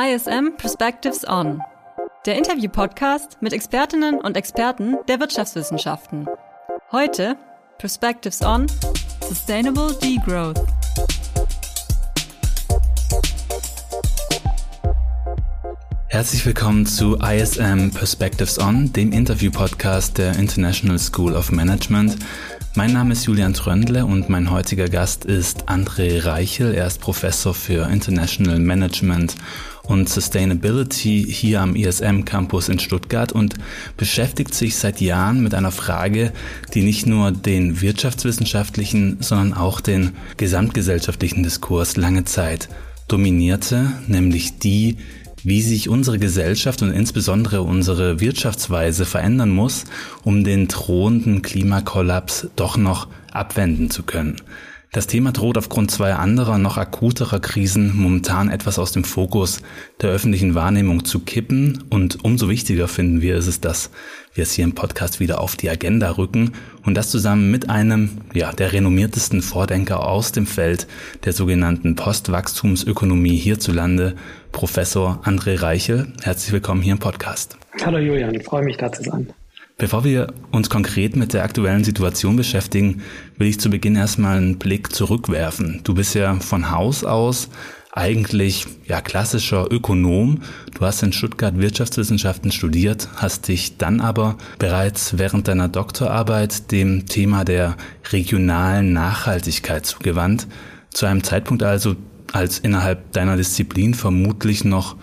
ISM Perspectives On, der Interview-Podcast mit Expertinnen und Experten der Wirtschaftswissenschaften. Heute Perspectives On Sustainable Degrowth. Herzlich willkommen zu ISM Perspectives On, dem Interview-Podcast der International School of Management. Mein Name ist Julian Tröndle und mein heutiger Gast ist André Reichel. Er ist Professor für International Management und Sustainability hier am ISM Campus in Stuttgart und beschäftigt sich seit Jahren mit einer Frage, die nicht nur den wirtschaftswissenschaftlichen, sondern auch den gesamtgesellschaftlichen Diskurs lange Zeit dominierte, nämlich die, wie sich unsere Gesellschaft und insbesondere unsere Wirtschaftsweise verändern muss, um den drohenden Klimakollaps doch noch abwenden zu können. Das Thema droht aufgrund zweier anderer, noch akuterer Krisen momentan etwas aus dem Fokus der öffentlichen Wahrnehmung zu kippen. Und umso wichtiger finden wir ist es, dass wir es hier im Podcast wieder auf die Agenda rücken und das zusammen mit einem, ja, der renommiertesten Vordenker aus dem Feld der sogenannten Postwachstumsökonomie hierzulande, Professor André Reichel. Herzlich willkommen hier im Podcast. Hallo Julian, ich freue mich da zu sein. Bevor wir uns konkret mit der aktuellen Situation beschäftigen, will ich zu Beginn erstmal einen Blick zurückwerfen. Du bist ja von Haus aus eigentlich ja klassischer Ökonom. Du hast in Stuttgart Wirtschaftswissenschaften studiert, hast dich dann aber bereits während deiner Doktorarbeit dem Thema der regionalen Nachhaltigkeit zugewandt. Zu einem Zeitpunkt also, als innerhalb deiner Disziplin vermutlich noch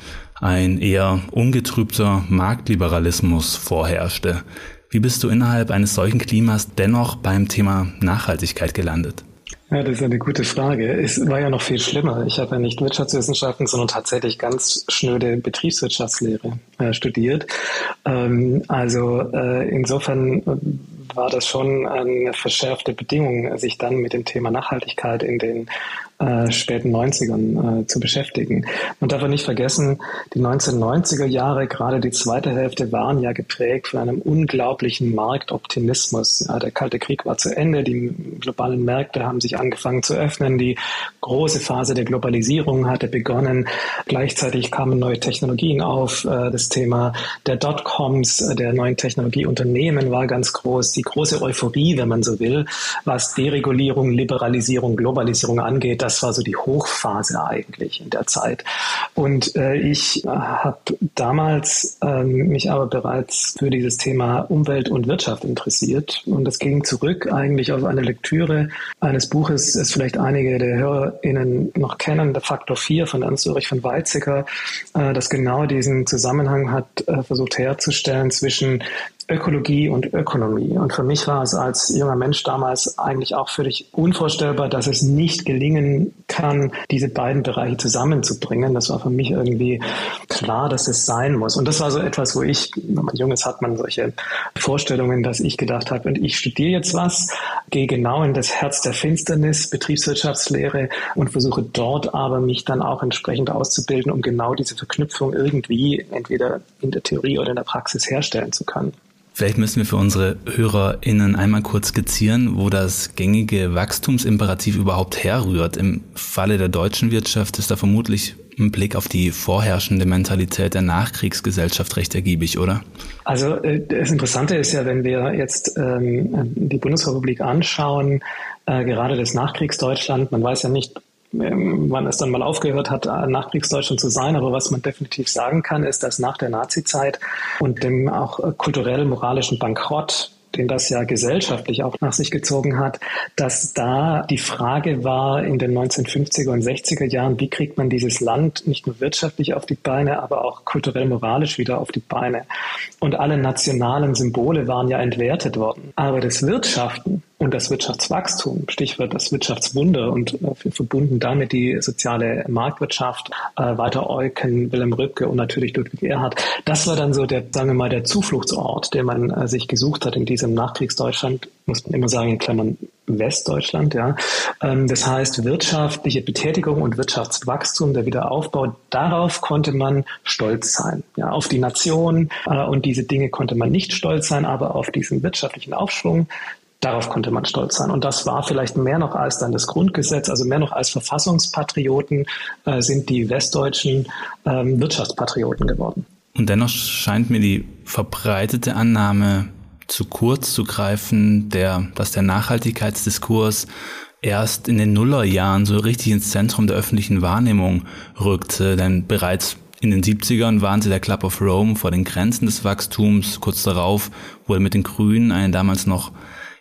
ein eher ungetrübter Marktliberalismus vorherrschte. Wie bist du innerhalb eines solchen Klimas dennoch beim Thema Nachhaltigkeit gelandet? Ja, das ist eine gute Frage. Es war ja noch viel schlimmer. Ich habe ja nicht Wirtschaftswissenschaften, sondern tatsächlich ganz schnöde Betriebswirtschaftslehre äh, studiert. Ähm, also äh, insofern war das schon eine verschärfte Bedingung, sich dann mit dem Thema Nachhaltigkeit in den äh, späten 90ern äh, zu beschäftigen. Man darf nicht vergessen, die 1990er Jahre, gerade die zweite Hälfte, waren ja geprägt von einem unglaublichen Marktoptimismus. Ja, der Kalte Krieg war zu Ende, die globalen Märkte haben sich angefangen zu öffnen, die große Phase der Globalisierung hatte begonnen. Gleichzeitig kamen neue Technologien auf. Äh, das Thema der Dotcoms, äh, der neuen Technologieunternehmen war ganz groß. Die große Euphorie, wenn man so will, was Deregulierung, Liberalisierung, Globalisierung angeht, das war so die Hochphase eigentlich in der Zeit. Und äh, ich äh, habe damals äh, mich aber bereits für dieses Thema Umwelt und Wirtschaft interessiert. Und das ging zurück eigentlich auf eine Lektüre eines Buches, das vielleicht einige der HörerInnen noch kennen, der Faktor 4 von Ernst Ulrich von Weizsäcker, äh, das genau diesen Zusammenhang hat äh, versucht herzustellen zwischen Ökologie und Ökonomie. Und für mich war es als junger Mensch damals eigentlich auch völlig unvorstellbar, dass es nicht gelingen kann, diese beiden Bereiche zusammenzubringen. Das war für mich irgendwie klar, dass es sein muss. Und das war so etwas, wo ich, wenn man jung ist, hat man solche Vorstellungen, dass ich gedacht habe, und ich studiere jetzt was, gehe genau in das Herz der Finsternis, Betriebswirtschaftslehre und versuche dort aber mich dann auch entsprechend auszubilden, um genau diese Verknüpfung irgendwie entweder in der Theorie oder in der Praxis herstellen zu können. Vielleicht müssen wir für unsere HörerInnen einmal kurz skizzieren, wo das gängige Wachstumsimperativ überhaupt herrührt. Im Falle der deutschen Wirtschaft ist da vermutlich ein Blick auf die vorherrschende Mentalität der Nachkriegsgesellschaft recht ergiebig, oder? Also äh, das Interessante ist ja, wenn wir jetzt ähm, die Bundesrepublik anschauen, äh, gerade das Nachkriegsdeutschland, man weiß ja nicht, wann es dann mal aufgehört hat, Nachkriegsdeutschland zu sein. Aber was man definitiv sagen kann, ist, dass nach der Nazizeit und dem auch äh, kulturell-moralischen Bankrott den das ja gesellschaftlich auch nach sich gezogen hat, dass da die Frage war in den 1950er und 60er Jahren, wie kriegt man dieses Land nicht nur wirtschaftlich auf die Beine, aber auch kulturell-moralisch wieder auf die Beine. Und alle nationalen Symbole waren ja entwertet worden. Aber das Wirtschaften und das Wirtschaftswachstum, Stichwort das Wirtschaftswunder und äh, verbunden damit die soziale Marktwirtschaft, äh, Walter Eucken, Wilhelm Rübke und natürlich Ludwig Erhard. Das war dann so der, sagen wir mal, der Zufluchtsort, den man äh, sich gesucht hat in diesem Nachkriegsdeutschland, muss man immer sagen, in Klammern Westdeutschland, ja. Ähm, das heißt, wirtschaftliche Betätigung und Wirtschaftswachstum, der Wiederaufbau, darauf konnte man stolz sein, ja, auf die Nation, äh, und diese Dinge konnte man nicht stolz sein, aber auf diesen wirtschaftlichen Aufschwung, Darauf konnte man stolz sein. Und das war vielleicht mehr noch als dann das Grundgesetz, also mehr noch als Verfassungspatrioten äh, sind die westdeutschen ähm, Wirtschaftspatrioten geworden. Und dennoch scheint mir die verbreitete Annahme zu kurz zu greifen, der, dass der Nachhaltigkeitsdiskurs erst in den Nullerjahren so richtig ins Zentrum der öffentlichen Wahrnehmung rückte, denn bereits in den 70ern waren sie der Club of Rome vor den Grenzen des Wachstums. Kurz darauf wurde mit den Grünen eine damals noch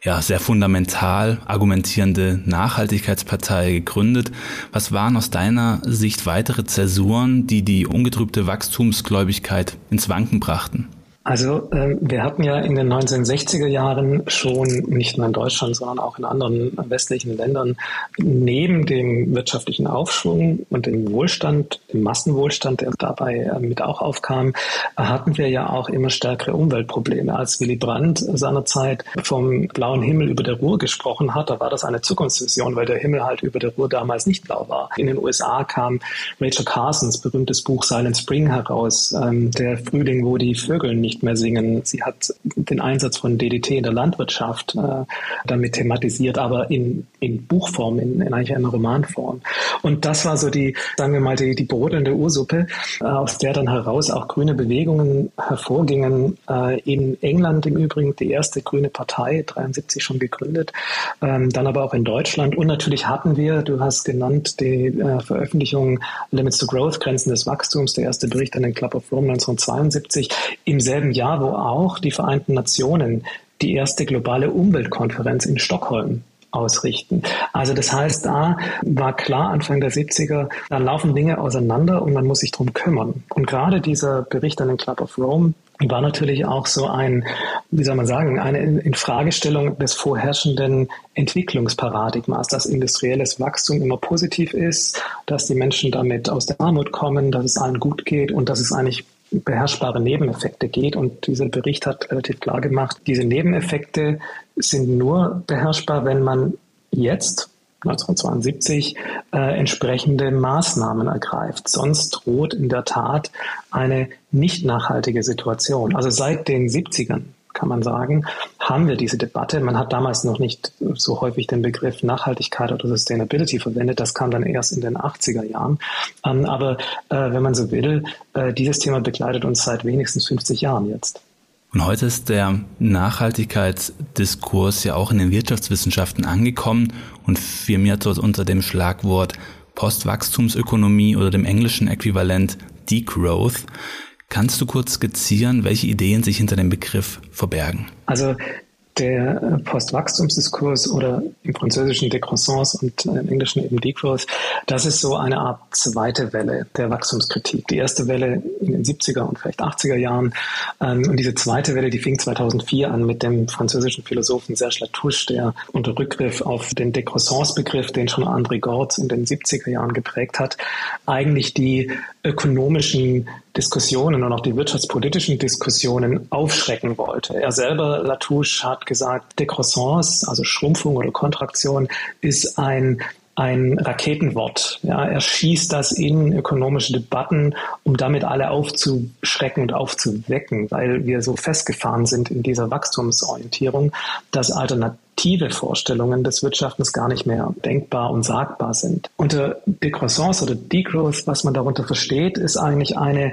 ja, sehr fundamental argumentierende Nachhaltigkeitspartei gegründet. Was waren aus deiner Sicht weitere Zäsuren, die die ungetrübte Wachstumsgläubigkeit ins Wanken brachten? Also äh, wir hatten ja in den 1960er Jahren schon, nicht nur in Deutschland, sondern auch in anderen westlichen Ländern, neben dem wirtschaftlichen Aufschwung und dem Wohlstand, dem Massenwohlstand, der dabei äh, mit auch aufkam, hatten wir ja auch immer stärkere Umweltprobleme. Als Willy Brandt seinerzeit vom blauen Himmel über der Ruhr gesprochen hat, da war das eine Zukunftsvision, weil der Himmel halt über der Ruhr damals nicht blau war. In den USA kam Rachel Carsons berühmtes Buch Silent Spring heraus, ähm, der Frühling, wo die Vögel nicht nicht mehr singen. Sie hat den Einsatz von DDT in der Landwirtschaft äh, damit thematisiert, aber in, in Buchform, in, in eigentlich einer Romanform. Und das war so die, sagen wir mal, die, die brodelnde Ursuppe, äh, aus der dann heraus auch grüne Bewegungen hervorgingen. Äh, in England im Übrigen die erste grüne Partei, 73 schon gegründet, ähm, dann aber auch in Deutschland. Und natürlich hatten wir, du hast genannt, die äh, Veröffentlichung Limits to Growth, Grenzen des Wachstums, der erste Bericht an den Club of Rome 1972, im selben selben Jahr, wo auch die Vereinten Nationen die erste globale Umweltkonferenz in Stockholm ausrichten. Also das heißt, da war klar Anfang der 70er, da laufen Dinge auseinander und man muss sich drum kümmern. Und gerade dieser Bericht an den Club of Rome war natürlich auch so ein, wie soll man sagen, eine Infragestellung des vorherrschenden Entwicklungsparadigmas, dass industrielles Wachstum immer positiv ist, dass die Menschen damit aus der Armut kommen, dass es allen gut geht und dass es eigentlich beherrschbare Nebeneffekte geht. Und dieser Bericht hat relativ klar gemacht, diese Nebeneffekte sind nur beherrschbar, wenn man jetzt 1972 äh, entsprechende Maßnahmen ergreift. Sonst droht in der Tat eine nicht nachhaltige Situation. Also seit den 70ern kann man sagen, haben wir diese Debatte. Man hat damals noch nicht so häufig den Begriff Nachhaltigkeit oder Sustainability verwendet. Das kam dann erst in den 80er Jahren. Ähm, aber äh, wenn man so will, äh, dieses Thema begleitet uns seit wenigstens 50 Jahren jetzt. Und heute ist der Nachhaltigkeitsdiskurs ja auch in den Wirtschaftswissenschaften angekommen und firmiert dort unter dem Schlagwort Postwachstumsökonomie oder dem englischen Äquivalent Degrowth. Kannst du kurz skizzieren, welche Ideen sich hinter dem Begriff verbergen? Also der Postwachstumsdiskurs oder im Französischen Décroissance und im Englischen eben Degrowth, das ist so eine Art zweite Welle der Wachstumskritik. Die erste Welle in den 70er und vielleicht 80er Jahren ähm, und diese zweite Welle, die fing 2004 an mit dem französischen Philosophen Serge Latouche, der unter Rückgriff auf den Décroissance-Begriff, den schon André Gortz in den 70er Jahren geprägt hat, eigentlich die ökonomischen Diskussionen und auch die wirtschaftspolitischen Diskussionen aufschrecken wollte. Er selber, Latouche, hat gesagt, Décroissance, also Schrumpfung oder Kontraktion, ist ein ein Raketenwort. Ja, er schießt das in ökonomische Debatten, um damit alle aufzuschrecken und aufzuwecken, weil wir so festgefahren sind in dieser Wachstumsorientierung, dass alternative Vorstellungen des Wirtschaftens gar nicht mehr denkbar und sagbar sind. Unter Decroissance oder Degrowth, was man darunter versteht, ist eigentlich eine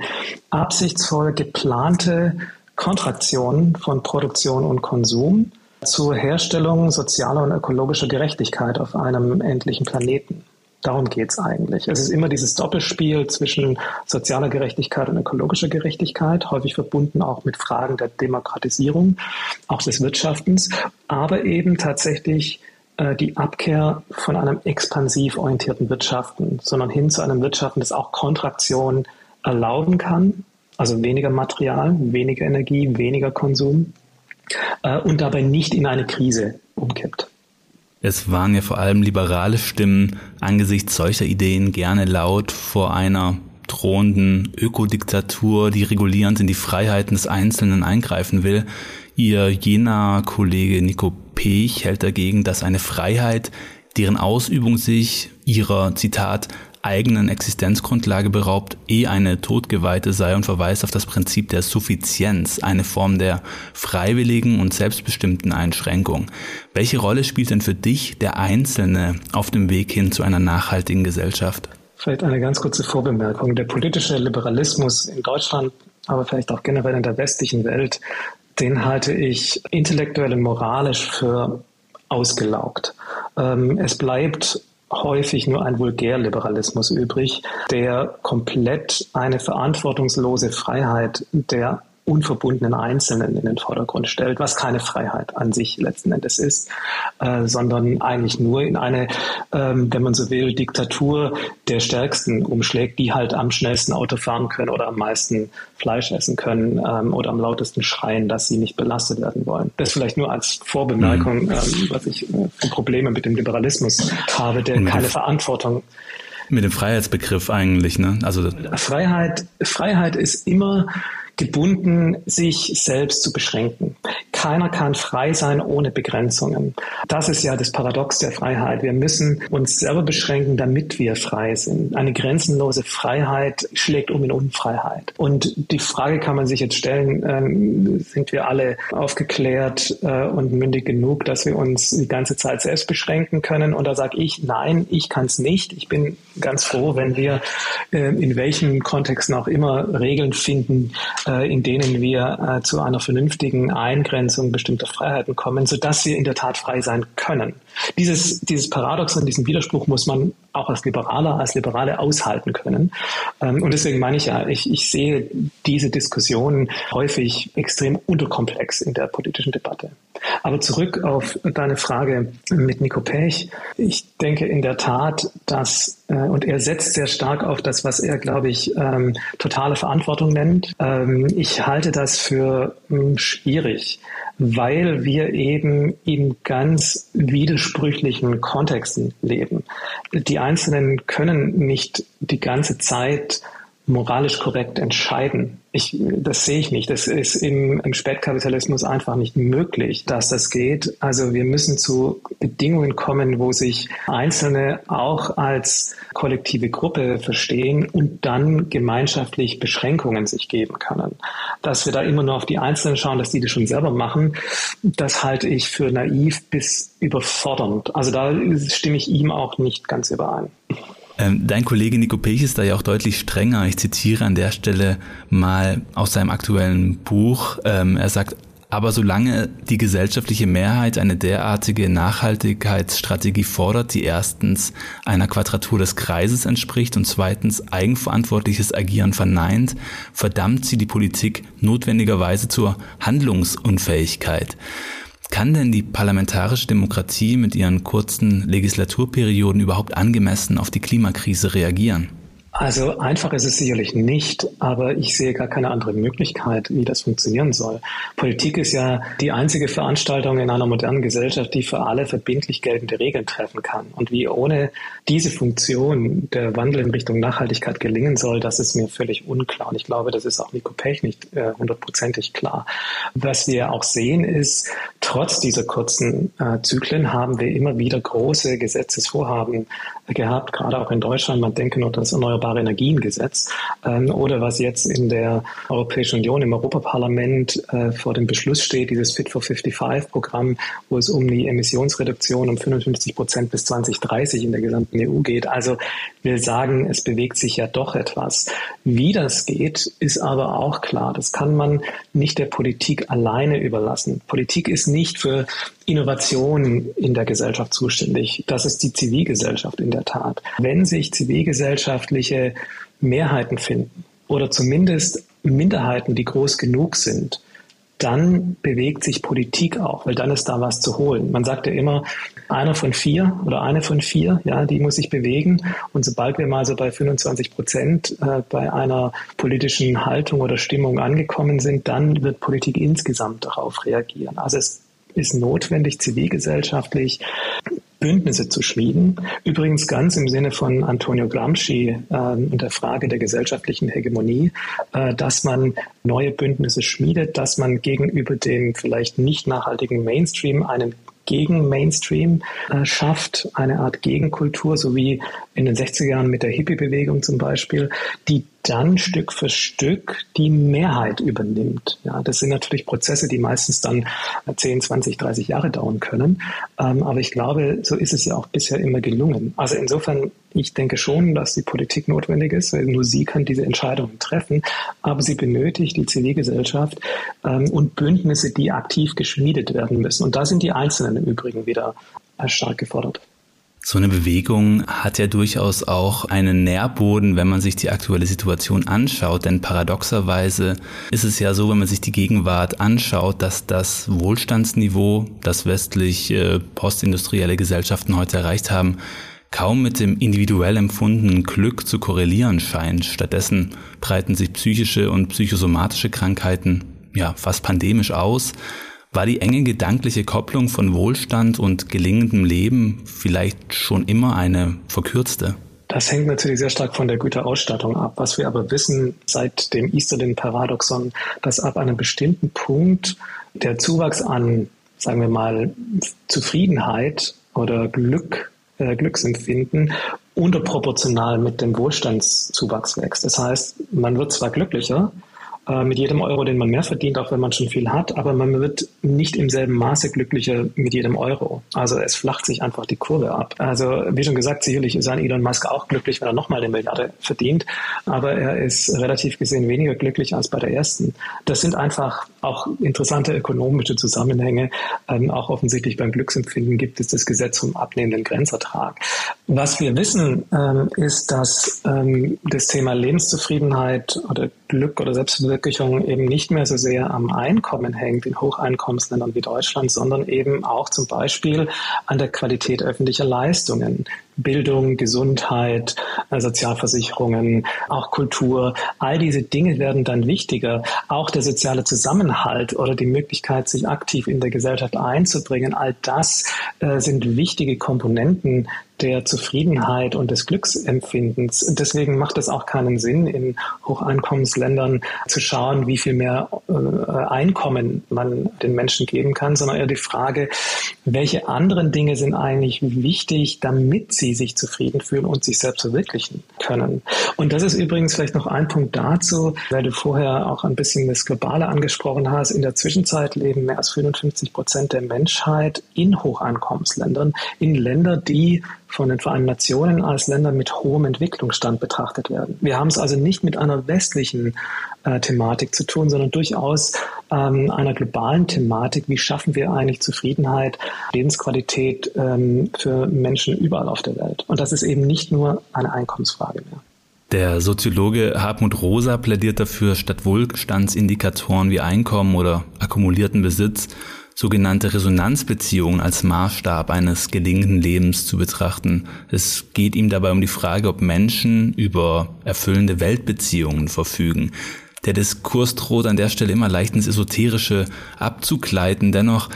absichtsvoll geplante Kontraktion von Produktion und Konsum zur Herstellung sozialer und ökologischer Gerechtigkeit auf einem endlichen Planeten. Darum geht's eigentlich. Es ist immer dieses Doppelspiel zwischen sozialer Gerechtigkeit und ökologischer Gerechtigkeit, häufig verbunden auch mit Fragen der Demokratisierung, auch des Wirtschaftens, aber eben tatsächlich äh, die Abkehr von einem expansiv orientierten Wirtschaften, sondern hin zu einem Wirtschaften, das auch Kontraktion erlauben kann, also weniger Material, weniger Energie, weniger Konsum, äh, und dabei nicht in eine Krise umkippt. Es waren ja vor allem liberale Stimmen angesichts solcher Ideen gerne laut vor einer drohenden Ökodiktatur, die regulierend in die Freiheiten des Einzelnen eingreifen will. Ihr jener Kollege Nico Pech hält dagegen, dass eine Freiheit, deren Ausübung sich ihrer, Zitat, eigenen Existenzgrundlage beraubt, eh eine Todgeweihte sei und verweist auf das Prinzip der Suffizienz, eine Form der freiwilligen und selbstbestimmten Einschränkung. Welche Rolle spielt denn für dich der Einzelne auf dem Weg hin zu einer nachhaltigen Gesellschaft? Vielleicht eine ganz kurze Vorbemerkung. Der politische Liberalismus in Deutschland, aber vielleicht auch generell in der westlichen Welt, den halte ich intellektuell und moralisch für ausgelaugt. Ähm, es bleibt häufig nur ein Vulgärliberalismus übrig, der komplett eine verantwortungslose Freiheit der unverbundenen Einzelnen in den Vordergrund stellt, was keine Freiheit an sich letzten Endes ist, äh, sondern eigentlich nur in eine, ähm, wenn man so will, Diktatur der Stärksten umschlägt, die halt am schnellsten Auto fahren können oder am meisten Fleisch essen können ähm, oder am lautesten schreien, dass sie nicht belastet werden wollen. Das vielleicht nur als Vorbemerkung, mhm. ähm, was ich äh, für Probleme mit dem Liberalismus habe, der keine Verantwortung mit dem Freiheitsbegriff eigentlich, ne? Also Freiheit, Freiheit ist immer gebunden, sich selbst zu beschränken. Keiner kann frei sein ohne Begrenzungen. Das ist ja das Paradox der Freiheit. Wir müssen uns selber beschränken, damit wir frei sind. Eine grenzenlose Freiheit schlägt um in Unfreiheit. Und die Frage kann man sich jetzt stellen, ähm, sind wir alle aufgeklärt äh, und mündig genug, dass wir uns die ganze Zeit selbst beschränken können? Und da sage ich, nein, ich kann es nicht. Ich bin ganz froh, wenn wir äh, in welchen Kontexten auch immer Regeln finden, äh, in denen wir äh, zu einer vernünftigen Eingrenzung bestimmter Freiheiten kommen, sodass wir in der Tat frei sein können. Dieses, dieses Paradoxon, diesen Widerspruch muss man auch als Liberaler, als Liberale aushalten können. Ähm, und deswegen meine ich ja, ich, ich sehe diese Diskussion häufig extrem unterkomplex in der politischen Debatte. Aber zurück auf deine Frage mit Nico Pech. Ich denke in der Tat, dass, äh, und er setzt sehr stark auf das, was er, glaube ich, ähm, totale Verantwortung nennt. Ähm, ich halte das für ähm, schwierig, weil wir eben in ganz widersprüchlichen Kontexten leben. Die Einzelnen können nicht die ganze Zeit moralisch korrekt entscheiden. Ich, das sehe ich nicht. Das ist im, im Spätkapitalismus einfach nicht möglich, dass das geht. Also wir müssen zu Bedingungen kommen, wo sich Einzelne auch als kollektive Gruppe verstehen und dann gemeinschaftlich Beschränkungen sich geben können. Dass wir da immer nur auf die Einzelnen schauen, dass die das schon selber machen, das halte ich für naiv bis überfordernd. Also da stimme ich ihm auch nicht ganz überein. Ähm, dein Kollege Nico Pech ist da ja auch deutlich strenger. Ich zitiere an der Stelle mal aus seinem aktuellen Buch. Ähm, er sagt, aber solange die gesellschaftliche Mehrheit eine derartige Nachhaltigkeitsstrategie fordert, die erstens einer Quadratur des Kreises entspricht und zweitens eigenverantwortliches Agieren verneint, verdammt sie die Politik notwendigerweise zur Handlungsunfähigkeit. Kann denn die parlamentarische Demokratie mit ihren kurzen Legislaturperioden überhaupt angemessen auf die Klimakrise reagieren? Also einfach ist es sicherlich nicht, aber ich sehe gar keine andere Möglichkeit, wie das funktionieren soll. Politik ist ja die einzige Veranstaltung in einer modernen Gesellschaft, die für alle verbindlich geltende Regeln treffen kann. Und wie ohne diese Funktion der Wandel in Richtung Nachhaltigkeit gelingen soll, das ist mir völlig unklar. Und ich glaube, das ist auch Nico Pech nicht äh, hundertprozentig klar. Was wir auch sehen ist, trotz dieser kurzen äh, Zyklen haben wir immer wieder große Gesetzesvorhaben gehabt, gerade auch in Deutschland. Man denke nur das Erneuerbare Energiengesetz ähm, oder was jetzt in der Europäischen Union im Europaparlament äh, vor dem Beschluss steht, dieses Fit for 55-Programm, wo es um die Emissionsreduktion um 55 Prozent bis 2030 in der gesamten EU geht. Also wir sagen, es bewegt sich ja doch etwas. Wie das geht, ist aber auch klar. Das kann man nicht der Politik alleine überlassen. Politik ist nicht für Innovation in der Gesellschaft zuständig. Das ist die Zivilgesellschaft in der Tat. Wenn sich zivilgesellschaftliche Mehrheiten finden oder zumindest Minderheiten, die groß genug sind, dann bewegt sich Politik auch, weil dann ist da was zu holen. Man sagt ja immer, einer von vier oder eine von vier, ja, die muss sich bewegen. Und sobald wir mal so bei 25 Prozent äh, bei einer politischen Haltung oder Stimmung angekommen sind, dann wird Politik insgesamt darauf reagieren. Also es ist notwendig, zivilgesellschaftlich Bündnisse zu schmieden. Übrigens ganz im Sinne von Antonio Gramsci äh, und der Frage der gesellschaftlichen Hegemonie, äh, dass man neue Bündnisse schmiedet, dass man gegenüber dem vielleicht nicht nachhaltigen Mainstream einen gegen Mainstream äh, schafft, eine Art Gegenkultur, so wie in den 60er Jahren mit der Hippie-Bewegung zum Beispiel, die dann Stück für Stück die Mehrheit übernimmt. Ja, das sind natürlich Prozesse, die meistens dann 10, 20, 30 Jahre dauern können. Ähm, aber ich glaube, so ist es ja auch bisher immer gelungen. Also insofern, ich denke schon, dass die Politik notwendig ist, weil nur sie kann diese Entscheidungen treffen. Aber sie benötigt die Zivilgesellschaft ähm, und Bündnisse, die aktiv geschmiedet werden müssen. Und da sind die Einzelnen im Übrigen wieder stark gefordert. So eine Bewegung hat ja durchaus auch einen Nährboden, wenn man sich die aktuelle Situation anschaut. Denn paradoxerweise ist es ja so, wenn man sich die Gegenwart anschaut, dass das Wohlstandsniveau, das westlich äh, postindustrielle Gesellschaften heute erreicht haben, kaum mit dem individuell empfundenen Glück zu korrelieren scheint. Stattdessen breiten sich psychische und psychosomatische Krankheiten ja fast pandemisch aus. War die enge gedankliche Kopplung von Wohlstand und gelingendem Leben vielleicht schon immer eine verkürzte? Das hängt natürlich sehr stark von der Güterausstattung ab. Was wir aber wissen seit dem Easterlin-Paradoxon, dass ab einem bestimmten Punkt der Zuwachs an, sagen wir mal, Zufriedenheit oder Glück, äh, Glücksempfinden unterproportional mit dem Wohlstandszuwachs wächst. Das heißt, man wird zwar glücklicher, äh, mit jedem Euro, den man mehr verdient, auch wenn man schon viel hat, aber man wird nicht im selben Maße glücklicher mit jedem Euro. Also es flacht sich einfach die Kurve ab. Also wie schon gesagt, sicherlich ist ein Elon Musk auch glücklich, wenn er nochmal eine Milliarde verdient, aber er ist relativ gesehen weniger glücklich als bei der ersten. Das sind einfach auch interessante ökonomische Zusammenhänge. Ähm, auch offensichtlich beim Glücksempfinden gibt es das Gesetz vom abnehmenden Grenzertrag. Was wir wissen, ähm, ist, dass ähm, das Thema Lebenszufriedenheit oder Glück oder Selbstverwirklichung eben nicht mehr so sehr am Einkommen hängt in Hocheinkommensländern wie Deutschland, sondern eben auch zum Beispiel an der Qualität öffentlicher Leistungen. Bildung, Gesundheit, äh, Sozialversicherungen, auch Kultur, all diese Dinge werden dann wichtiger. Auch der soziale Zusammenhalt oder die Möglichkeit, sich aktiv in der Gesellschaft einzubringen, all das äh, sind wichtige Komponenten der Zufriedenheit und des Glücksempfindens. Deswegen macht es auch keinen Sinn, in Hocheinkommensländern zu schauen, wie viel mehr äh, Einkommen man den Menschen geben kann, sondern eher die Frage, welche anderen Dinge sind eigentlich wichtig, damit sie sich zufrieden fühlen und sich selbst verwirklichen können. Und das ist übrigens vielleicht noch ein Punkt dazu, weil du vorher auch ein bisschen das Globale angesprochen hast. In der Zwischenzeit leben mehr als 55 Prozent der Menschheit in Hocheinkommensländern, in Ländern, die von den Vereinten Nationen als Länder mit hohem Entwicklungsstand betrachtet werden. Wir haben es also nicht mit einer westlichen äh, Thematik zu tun, sondern durchaus ähm, einer globalen Thematik. Wie schaffen wir eigentlich Zufriedenheit, Lebensqualität ähm, für Menschen überall auf der Welt? Und das ist eben nicht nur eine Einkommensfrage mehr. Der Soziologe Hartmut Rosa plädiert dafür, statt Wohlstandsindikatoren wie Einkommen oder akkumulierten Besitz sogenannte Resonanzbeziehungen als Maßstab eines gelingenden Lebens zu betrachten. Es geht ihm dabei um die Frage, ob Menschen über erfüllende Weltbeziehungen verfügen. Der Diskurs droht an der Stelle immer leicht ins Esoterische abzugleiten. Dennoch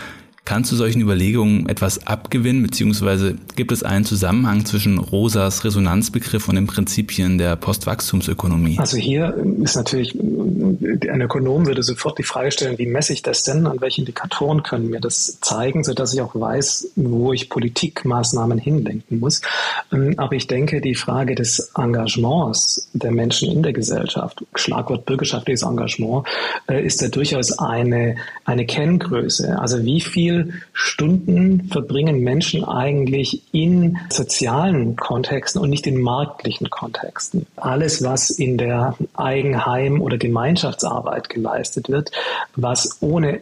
Kannst du solchen Überlegungen etwas abgewinnen, beziehungsweise gibt es einen Zusammenhang zwischen Rosas Resonanzbegriff und den Prinzipien der Postwachstumsökonomie? Also hier ist natürlich, ein Ökonom würde sofort die Frage stellen, wie messe ich das denn? An welche Indikatoren können mir das zeigen, sodass ich auch weiß, wo ich Politikmaßnahmen hinlenken muss. Aber ich denke, die Frage des Engagements der Menschen in der Gesellschaft, Schlagwort bürgerschaftliches Engagement, äh, ist ja durchaus eine, eine Kenngröße. Also wie viel viele Stunden verbringen Menschen eigentlich in sozialen Kontexten und nicht in marktlichen Kontexten. Alles, was in der Eigenheim- oder Gemeinschaftsarbeit geleistet wird, was ohne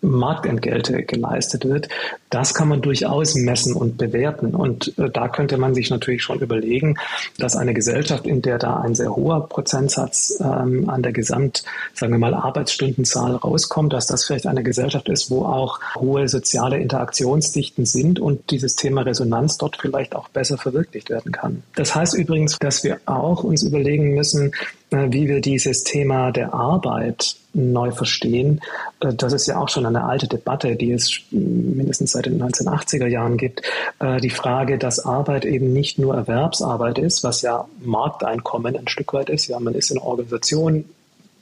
Marktentgelte geleistet wird, das kann man durchaus messen und bewerten. Und äh, da könnte man sich natürlich schon überlegen, dass eine Gesellschaft, in der da ein sehr hoher Prozentsatz ähm, an der Gesamt, sagen wir mal, Arbeitsstundenzahl rauskommt, dass das vielleicht eine Gesellschaft ist, wo auch hohe soziale Interaktionsdichten sind und dieses Thema Resonanz dort vielleicht auch besser verwirklicht werden kann. Das heißt übrigens, dass wir auch uns überlegen müssen, wie wir dieses Thema der Arbeit neu verstehen. Äh, das ist ja auch schon eine alte Debatte, die es mindestens seit den 1980er Jahren gibt. Äh, die Frage, dass Arbeit eben nicht nur Erwerbsarbeit ist, was ja Markteinkommen ein Stück weit ist. Ja, man ist in einer Organisation,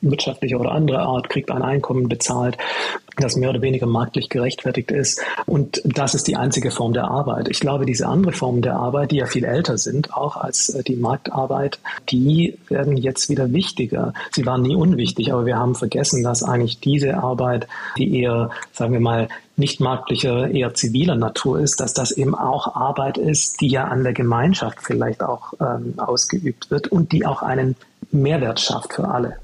wirtschaftlicher oder anderer Art, kriegt ein Einkommen bezahlt, das mehr oder weniger marktlich gerechtfertigt ist. Und das ist die einzige Form der Arbeit. Ich glaube, diese andere Form der Arbeit, die ja viel älter sind, auch als äh, die Marktarbeit, die werden jetzt wieder wichtiger. Sie waren nie unwichtig, aber wir haben vergessen, dass eigentlich diese Arbeit, die eher, sagen wir mal, nicht marktlicher, eher ziviler Natur ist, dass das eben auch Arbeit ist, die ja an der Gemeinschaft vielleicht auch ähm, ausgeübt wird und die auch einen Mehrwert schafft für alle.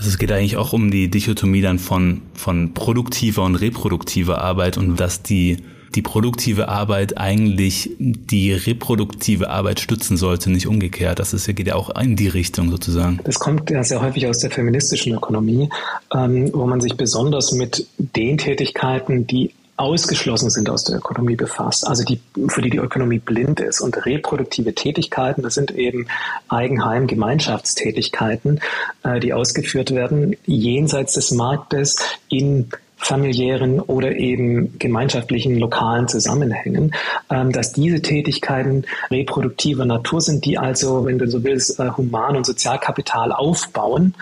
Also es geht eigentlich auch um die Dichotomie dann von, von produktiver und reproduktiver Arbeit und dass die, die produktive Arbeit eigentlich die reproduktive Arbeit stützen sollte, nicht umgekehrt. Das ist, geht ja auch in die Richtung sozusagen. Das kommt ja sehr häufig aus der feministischen Ökonomie, ähm, wo man sich besonders mit den Tätigkeiten, die ausgeschlossen sind aus der Ökonomie befasst, also die, für die die Ökonomie blind ist. Und reproduktive Tätigkeiten, das sind eben Eigenheim-Gemeinschaftstätigkeiten, äh, die ausgeführt werden jenseits des Marktes in familiären oder eben gemeinschaftlichen lokalen Zusammenhängen, ähm, dass diese Tätigkeiten reproduktiver Natur sind, die also, wenn du so willst, äh, Human- und Sozialkapital aufbauen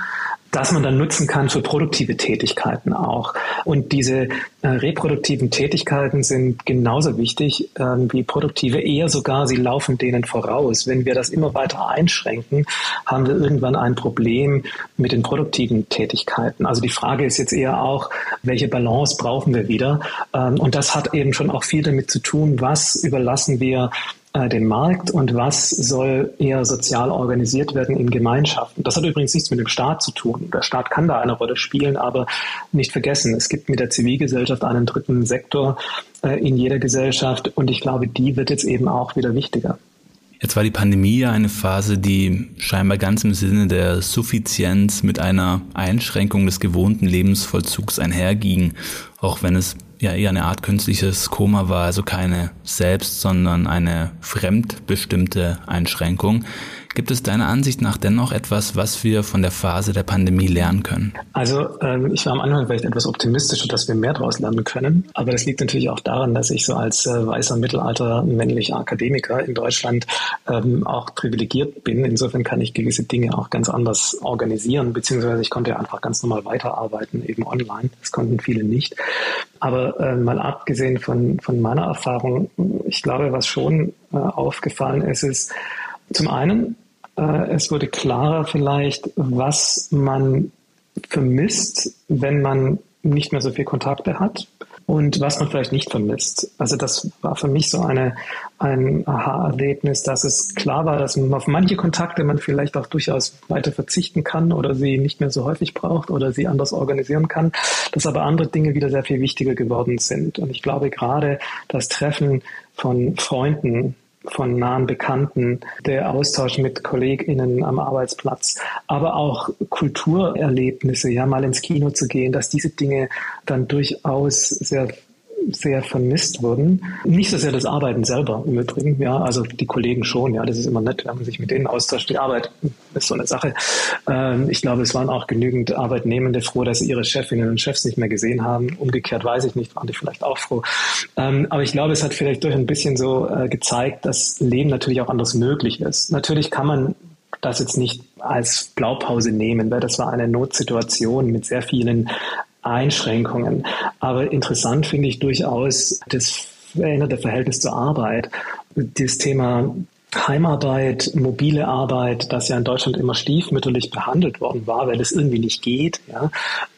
das man dann nutzen kann für produktive Tätigkeiten auch. Und diese äh, reproduktiven Tätigkeiten sind genauso wichtig äh, wie produktive, eher sogar, sie laufen denen voraus. Wenn wir das immer weiter einschränken, haben wir irgendwann ein Problem mit den produktiven Tätigkeiten. Also die Frage ist jetzt eher auch, welche Balance brauchen wir wieder? Ähm, und das hat eben schon auch viel damit zu tun, was überlassen wir den Markt und was soll eher sozial organisiert werden in Gemeinschaften. Das hat übrigens nichts mit dem Staat zu tun. Der Staat kann da eine Rolle spielen, aber nicht vergessen, es gibt mit der Zivilgesellschaft einen dritten Sektor äh, in jeder Gesellschaft und ich glaube, die wird jetzt eben auch wieder wichtiger. Jetzt war die Pandemie ja eine Phase, die scheinbar ganz im Sinne der Suffizienz mit einer Einschränkung des gewohnten Lebensvollzugs einherging, auch wenn es ja eher eine Art künstliches Koma war, also keine selbst, sondern eine fremdbestimmte Einschränkung. Gibt es deiner Ansicht nach dennoch etwas, was wir von der Phase der Pandemie lernen können? Also ähm, ich war am Anfang vielleicht etwas optimistischer, dass wir mehr daraus lernen können. Aber das liegt natürlich auch daran, dass ich so als äh, weißer Mittelalter männlicher Akademiker in Deutschland ähm, auch privilegiert bin. Insofern kann ich gewisse Dinge auch ganz anders organisieren, beziehungsweise ich konnte einfach ganz normal weiterarbeiten, eben online. Das konnten viele nicht. Aber äh, mal abgesehen von, von meiner Erfahrung, ich glaube, was schon äh, aufgefallen ist, ist zum einen, es wurde klarer vielleicht, was man vermisst, wenn man nicht mehr so viel Kontakte hat und was man vielleicht nicht vermisst. Also das war für mich so eine, ein Aha-Erlebnis, dass es klar war, dass man auf manche Kontakte man vielleicht auch durchaus weiter verzichten kann oder sie nicht mehr so häufig braucht oder sie anders organisieren kann, dass aber andere Dinge wieder sehr viel wichtiger geworden sind. Und ich glaube gerade das Treffen von Freunden, von nahen Bekannten, der Austausch mit KollegInnen am Arbeitsplatz, aber auch Kulturerlebnisse, ja, mal ins Kino zu gehen, dass diese Dinge dann durchaus sehr sehr vermisst wurden. Nicht so sehr das Arbeiten selber im Übrigen, ja, also die Kollegen schon, ja, das ist immer nett, wenn man sich mit denen austauscht. Die Arbeit ist so eine Sache. Ähm, ich glaube, es waren auch genügend Arbeitnehmende froh, dass sie ihre Chefinnen und Chefs nicht mehr gesehen haben. Umgekehrt weiß ich nicht, waren die vielleicht auch froh. Ähm, aber ich glaube, es hat vielleicht durch ein bisschen so äh, gezeigt, dass Leben natürlich auch anders möglich ist. Natürlich kann man das jetzt nicht als Blaupause nehmen, weil das war eine Notsituation mit sehr vielen Einschränkungen. Aber interessant finde ich durchaus das veränderte Verhältnis zur Arbeit. Das Thema Heimarbeit, mobile Arbeit, das ja in Deutschland immer stiefmütterlich behandelt worden war, weil es irgendwie nicht geht, ja,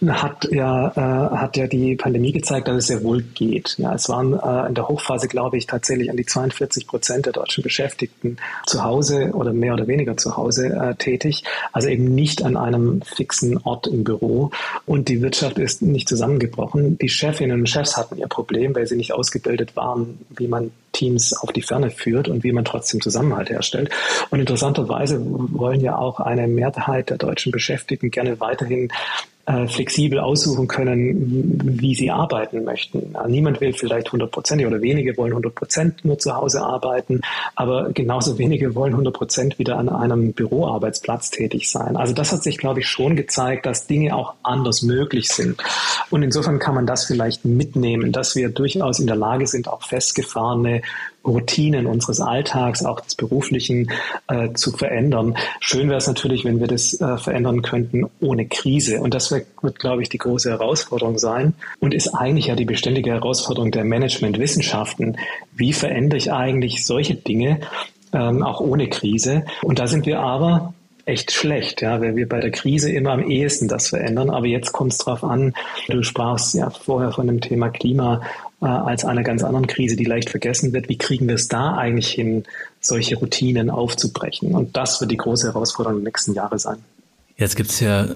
hat ja, äh, hat ja die Pandemie gezeigt, dass es sehr wohl geht. Ja, es waren äh, in der Hochphase, glaube ich, tatsächlich an die 42 Prozent der deutschen Beschäftigten zu Hause oder mehr oder weniger zu Hause äh, tätig, also eben nicht an einem fixen Ort im Büro. Und die Wirtschaft ist nicht zusammengebrochen. Die Chefinnen und Chefs hatten ihr Problem, weil sie nicht ausgebildet waren, wie man Teams auf die Ferne führt und wie man trotzdem Zusammenhalt herstellt. Und interessanterweise wollen ja auch eine Mehrheit der deutschen Beschäftigten gerne weiterhin äh, flexibel aussuchen können, wie sie arbeiten möchten. Niemand will vielleicht 100 Prozent oder wenige wollen 100 Prozent nur zu Hause arbeiten, aber genauso wenige wollen 100 Prozent wieder an einem Büroarbeitsplatz tätig sein. Also das hat sich, glaube ich, schon gezeigt, dass Dinge auch anders möglich sind. Und insofern kann man das vielleicht mitnehmen, dass wir durchaus in der Lage sind, auch festgefahrene Routinen unseres Alltags, auch des beruflichen, äh, zu verändern. Schön wäre es natürlich, wenn wir das äh, verändern könnten ohne Krise. Und das wird, wird, glaube ich, die große Herausforderung sein und ist eigentlich ja die beständige Herausforderung der Managementwissenschaften. Wie verändere ich eigentlich solche Dinge, ähm, auch ohne Krise? Und da sind wir aber echt schlecht, ja, weil wir bei der Krise immer am ehesten das verändern. Aber jetzt kommt es darauf an, du sprachst ja vorher von dem Thema Klima äh, als einer ganz anderen Krise, die leicht vergessen wird. Wie kriegen wir es da eigentlich hin, solche Routinen aufzubrechen? Und das wird die große Herausforderung der nächsten Jahre sein. Jetzt gibt es ja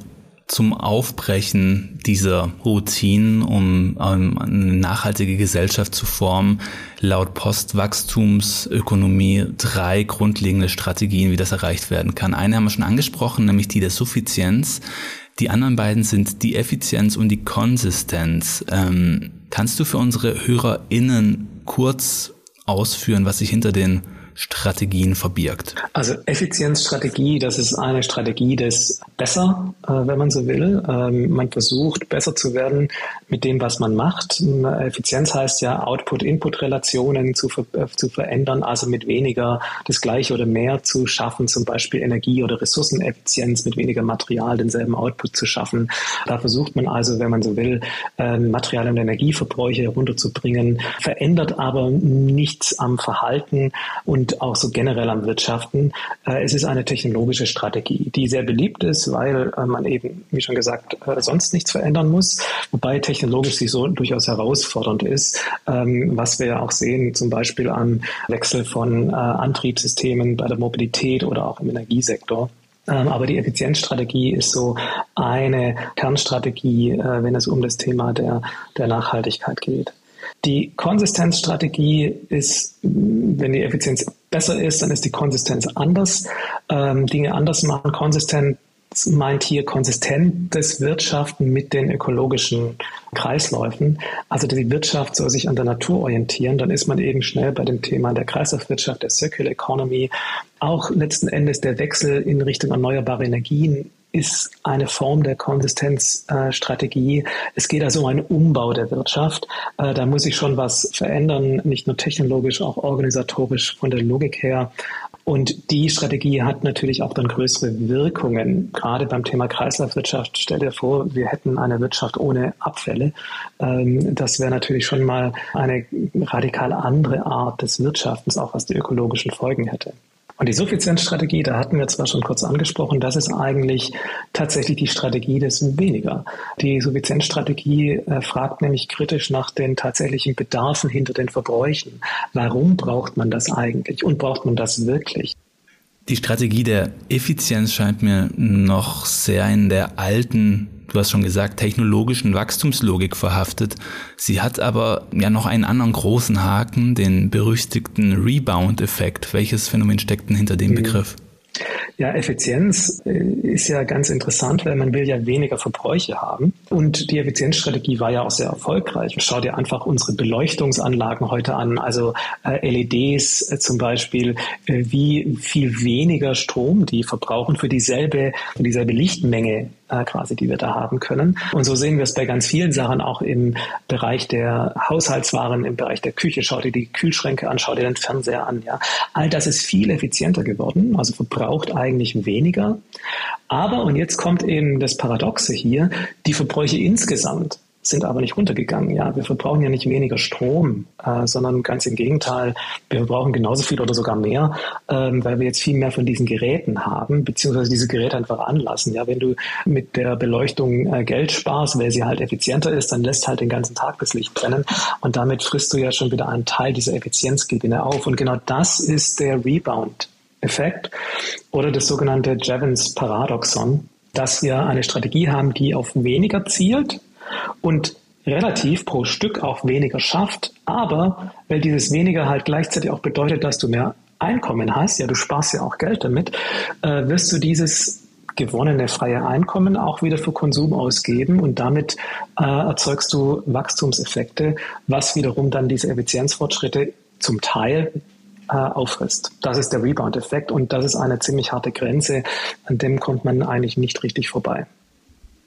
zum Aufbrechen dieser Routinen, um ähm, eine nachhaltige Gesellschaft zu formen, laut Postwachstumsökonomie drei grundlegende Strategien, wie das erreicht werden kann. Eine haben wir schon angesprochen, nämlich die der Suffizienz. Die anderen beiden sind die Effizienz und die Konsistenz. Ähm, kannst du für unsere HörerInnen kurz ausführen, was sich hinter den Strategien verbirgt? Also Effizienzstrategie, das ist eine Strategie des besser, äh, wenn man so will. Ähm, man versucht besser zu werden mit dem, was man macht. Effizienz heißt ja Output-Input-Relationen zu, ver äh, zu verändern, also mit weniger das Gleiche oder mehr zu schaffen, zum Beispiel Energie- oder Ressourceneffizienz, mit weniger Material denselben Output zu schaffen. Da versucht man also, wenn man so will, äh, Material- und Energieverbräuche herunterzubringen, verändert aber nichts am Verhalten und und auch so generell am Wirtschaften. Äh, es ist eine technologische Strategie, die sehr beliebt ist, weil äh, man eben, wie schon gesagt, äh, sonst nichts verändern muss, wobei technologisch sie so durchaus herausfordernd ist, ähm, was wir ja auch sehen, zum Beispiel am Wechsel von Antriebssystemen bei der Mobilität oder auch im Energiesektor. Ähm, aber die Effizienzstrategie ist so eine Kernstrategie, wenn es um das Thema der, der Nachhaltigkeit geht. Die Konsistenzstrategie ist, wenn die Effizienz besser ist, dann ist die Konsistenz anders. Ähm, Dinge anders machen. Konsistenz meint hier konsistentes Wirtschaften mit den ökologischen Kreisläufen. Also die Wirtschaft soll sich an der Natur orientieren. Dann ist man eben schnell bei dem Thema der Kreislaufwirtschaft, der Circular Economy. Auch letzten Endes der Wechsel in Richtung erneuerbare Energien ist eine Form der Konsistenzstrategie. es geht also um einen Umbau der Wirtschaft. Äh, da muss sich schon was verändern, nicht nur technologisch, auch organisatorisch von der Logik her. Und die Strategie hat natürlich auch dann größere Wirkungen. Gerade beim Thema Kreislaufwirtschaft, stell dir vor, wir hätten eine Wirtschaft ohne Abfälle. Ähm, das wäre natürlich schon mal eine radikal andere Art des Wirtschaftens, auch was die ökologischen Folgen hätte. Und die Suffizienzstrategie, da hatten wir zwar schon kurz angesprochen, das ist eigentlich tatsächlich die Strategie des Weniger. Die Suffizienzstrategie äh, fragt nämlich kritisch nach den tatsächlichen Bedarfen hinter den Verbräuchen. Warum braucht man das eigentlich und braucht man das wirklich? Die Strategie der Effizienz scheint mir noch sehr in der alten du hast schon gesagt, technologischen Wachstumslogik verhaftet. Sie hat aber ja noch einen anderen großen Haken, den berüchtigten Rebound-Effekt. Welches Phänomen steckt denn hinter dem mhm. Begriff? Ja, Effizienz äh, ist ja ganz interessant, weil man will ja weniger Verbräuche haben. Und die Effizienzstrategie war ja auch sehr erfolgreich. Schau dir einfach unsere Beleuchtungsanlagen heute an, also äh, LEDs äh, zum Beispiel, wie viel weniger Strom die verbrauchen für dieselbe, für dieselbe Lichtmenge quasi, die wir da haben können. Und so sehen wir es bei ganz vielen Sachen auch im Bereich der Haushaltswaren, im Bereich der Küche. Schau dir die Kühlschränke an, schau dir den Fernseher an. Ja, all das ist viel effizienter geworden. Also verbraucht eigentlich weniger. Aber, und jetzt kommt eben das Paradoxe hier, die Verbräuche insgesamt sind aber nicht runtergegangen. Ja, wir verbrauchen ja nicht weniger Strom, äh, sondern ganz im Gegenteil, wir verbrauchen genauso viel oder sogar mehr, ähm, weil wir jetzt viel mehr von diesen Geräten haben, beziehungsweise diese Geräte einfach anlassen. Ja, wenn du mit der Beleuchtung äh, Geld sparst, weil sie halt effizienter ist, dann lässt halt den ganzen Tag das Licht brennen und damit frisst du ja schon wieder einen Teil dieser Effizienzgewinne auf. Und genau das ist der Rebound. Effekt oder das sogenannte Jevons Paradoxon, dass wir eine Strategie haben, die auf weniger zielt und relativ pro Stück auch weniger schafft, aber weil dieses weniger halt gleichzeitig auch bedeutet, dass du mehr Einkommen hast, ja, du sparst ja auch Geld damit, äh, wirst du dieses gewonnene freie Einkommen auch wieder für Konsum ausgeben und damit äh, erzeugst du Wachstumseffekte, was wiederum dann diese Effizienzfortschritte zum Teil äh, auffrisst. Das ist der Rebound-Effekt und das ist eine ziemlich harte Grenze, an dem kommt man eigentlich nicht richtig vorbei.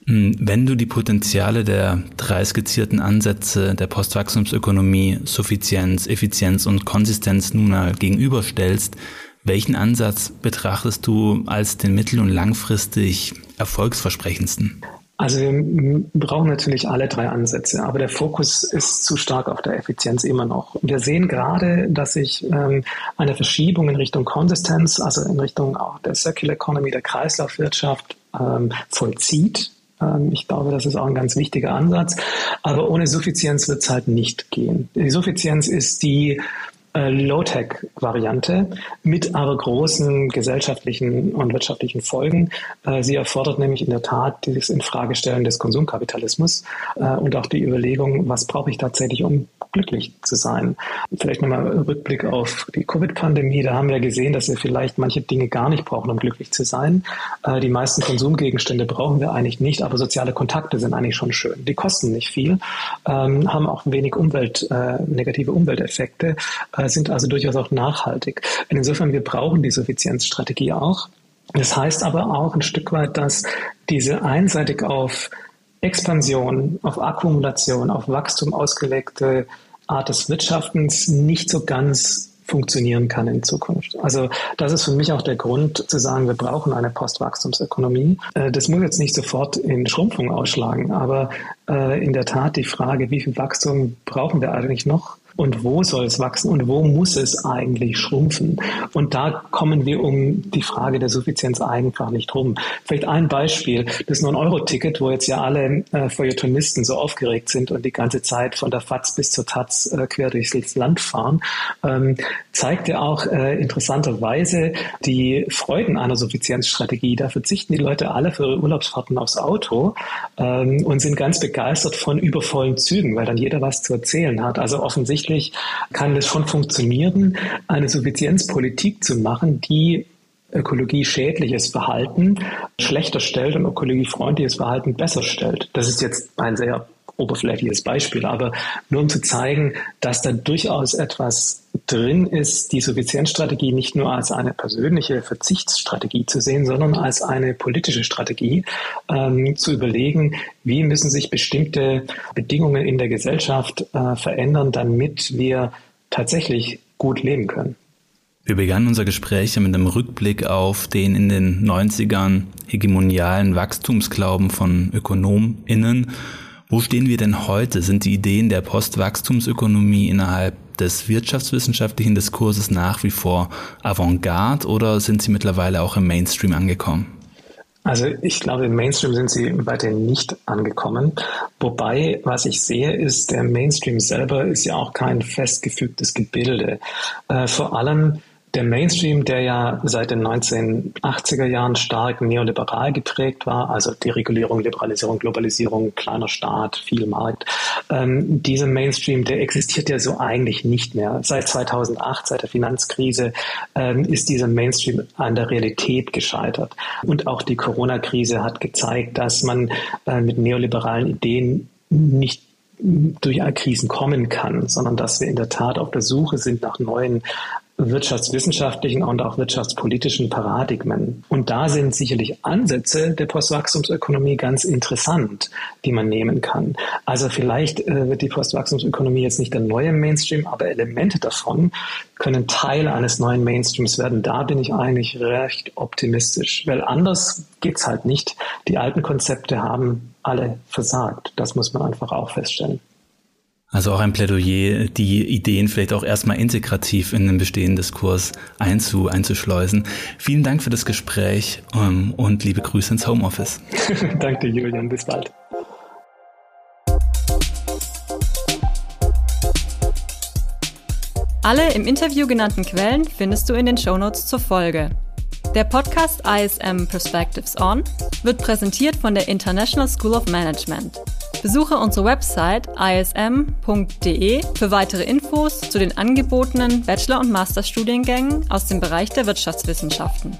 Hm, wenn du die Potenziale der drei skizzierten Ansätze der Postwachstumsökonomie, Suffizienz, Effizienz und Konsistenz nun mal gegenüberstellst, welchen Ansatz betrachtest du als den mittel- und langfristig erfolgsversprechendsten? Also wir brauchen natürlich alle drei Ansätze, aber der Fokus ist zu stark auf der Effizienz immer noch. Wir sehen gerade, dass sich ähm, eine Verschiebung in Richtung Konsistenz, also in Richtung auch der Circular Economy, der Kreislaufwirtschaft ähm, vollzieht. Ähm, ich glaube, das ist auch ein ganz wichtiger Ansatz. Aber ohne Suffizienz wird es halt nicht gehen. Die Suffizienz ist die äh, Low-Tech-Variante mit aber großen gesellschaftlichen und wirtschaftlichen Folgen. Äh, sie erfordert nämlich in der Tat dieses Infragestellen des Konsumkapitalismus äh, und auch die Überlegung, was brauche ich tatsächlich, um glücklich zu sein. Vielleicht nochmal Rückblick auf die Covid-Pandemie. Da haben wir gesehen, dass wir vielleicht manche Dinge gar nicht brauchen, um glücklich zu sein. Die meisten Konsumgegenstände brauchen wir eigentlich nicht, aber soziale Kontakte sind eigentlich schon schön. Die kosten nicht viel, ähm, haben auch wenig Umwelt, negative Umwelteffekte sind also durchaus auch nachhaltig. Insofern, wir brauchen die Suffizienzstrategie auch. Das heißt aber auch ein Stück weit, dass diese einseitig auf Expansion, auf Akkumulation, auf Wachstum ausgelegte Art des Wirtschaftens nicht so ganz funktionieren kann in Zukunft. Also das ist für mich auch der Grund zu sagen, wir brauchen eine Postwachstumsökonomie. Äh, das muss jetzt nicht sofort in Schrumpfung ausschlagen, aber äh, in der Tat die Frage, wie viel Wachstum brauchen wir eigentlich noch? Und wo soll es wachsen und wo muss es eigentlich schrumpfen. Und da kommen wir um die Frage der Suffizienz einfach nicht rum. Vielleicht ein Beispiel, das 9-Euro-Ticket, wo jetzt ja alle äh, Feuilletonisten so aufgeregt sind und die ganze Zeit von der FAZ bis zur Taz äh, quer durchs Land fahren, ähm, zeigt ja auch äh, interessanterweise die Freuden einer Suffizienzstrategie. Da verzichten die Leute alle für ihre Urlaubsfahrten aufs Auto ähm, und sind ganz begeistert von übervollen Zügen, weil dann jeder was zu erzählen hat. Also offensichtlich tatsächlich kann es schon funktionieren, eine Suffizienzpolitik zu machen, die ökologieschädliches Verhalten schlechter stellt und ökologiefreundliches Verhalten besser stellt. Das ist jetzt ein sehr oberflächliches Beispiel, aber nur um zu zeigen, dass da durchaus etwas drin ist, die Suffizienzstrategie nicht nur als eine persönliche Verzichtsstrategie zu sehen, sondern als eine politische Strategie, ähm, zu überlegen, wie müssen sich bestimmte Bedingungen in der Gesellschaft äh, verändern, damit wir tatsächlich gut leben können. Wir begannen unser Gespräch mit einem Rückblick auf den in den 90ern hegemonialen Wachstumsglauben von ÖkonomInnen wo stehen wir denn heute? Sind die Ideen der Postwachstumsökonomie innerhalb des wirtschaftswissenschaftlichen Diskurses nach wie vor Avantgarde oder sind sie mittlerweile auch im Mainstream angekommen? Also ich glaube, im Mainstream sind sie weiterhin nicht angekommen. Wobei, was ich sehe, ist, der Mainstream selber ist ja auch kein festgefügtes Gebilde. Äh, vor allem der Mainstream, der ja seit den 1980er Jahren stark neoliberal geprägt war, also Deregulierung, Liberalisierung, Globalisierung, kleiner Staat, viel Markt, ähm, dieser Mainstream, der existiert ja so eigentlich nicht mehr. Seit 2008, seit der Finanzkrise, ähm, ist dieser Mainstream an der Realität gescheitert. Und auch die Corona-Krise hat gezeigt, dass man äh, mit neoliberalen Ideen nicht durch Krisen kommen kann, sondern dass wir in der Tat auf der Suche sind nach neuen wirtschaftswissenschaftlichen und auch wirtschaftspolitischen Paradigmen. Und da sind sicherlich Ansätze der Postwachstumsökonomie ganz interessant, die man nehmen kann. Also vielleicht äh, wird die Postwachstumsökonomie jetzt nicht der neue Mainstream, aber Elemente davon können Teil eines neuen Mainstreams werden. Da bin ich eigentlich recht optimistisch, weil anders geht's halt nicht. Die alten Konzepte haben alle versagt. Das muss man einfach auch feststellen. Also auch ein Plädoyer, die Ideen vielleicht auch erstmal integrativ in den bestehenden Diskurs einzu, einzuschleusen. Vielen Dank für das Gespräch um, ähm, und liebe Grüße ins Homeoffice. Danke, Julian. Bis bald. Alle im Interview genannten Quellen findest du in den Shownotes zur Folge. Der Podcast ISM Perspectives On wird präsentiert von der International School of Management. Besuche unsere Website ism.de für weitere Infos zu den angebotenen Bachelor- und Masterstudiengängen aus dem Bereich der Wirtschaftswissenschaften.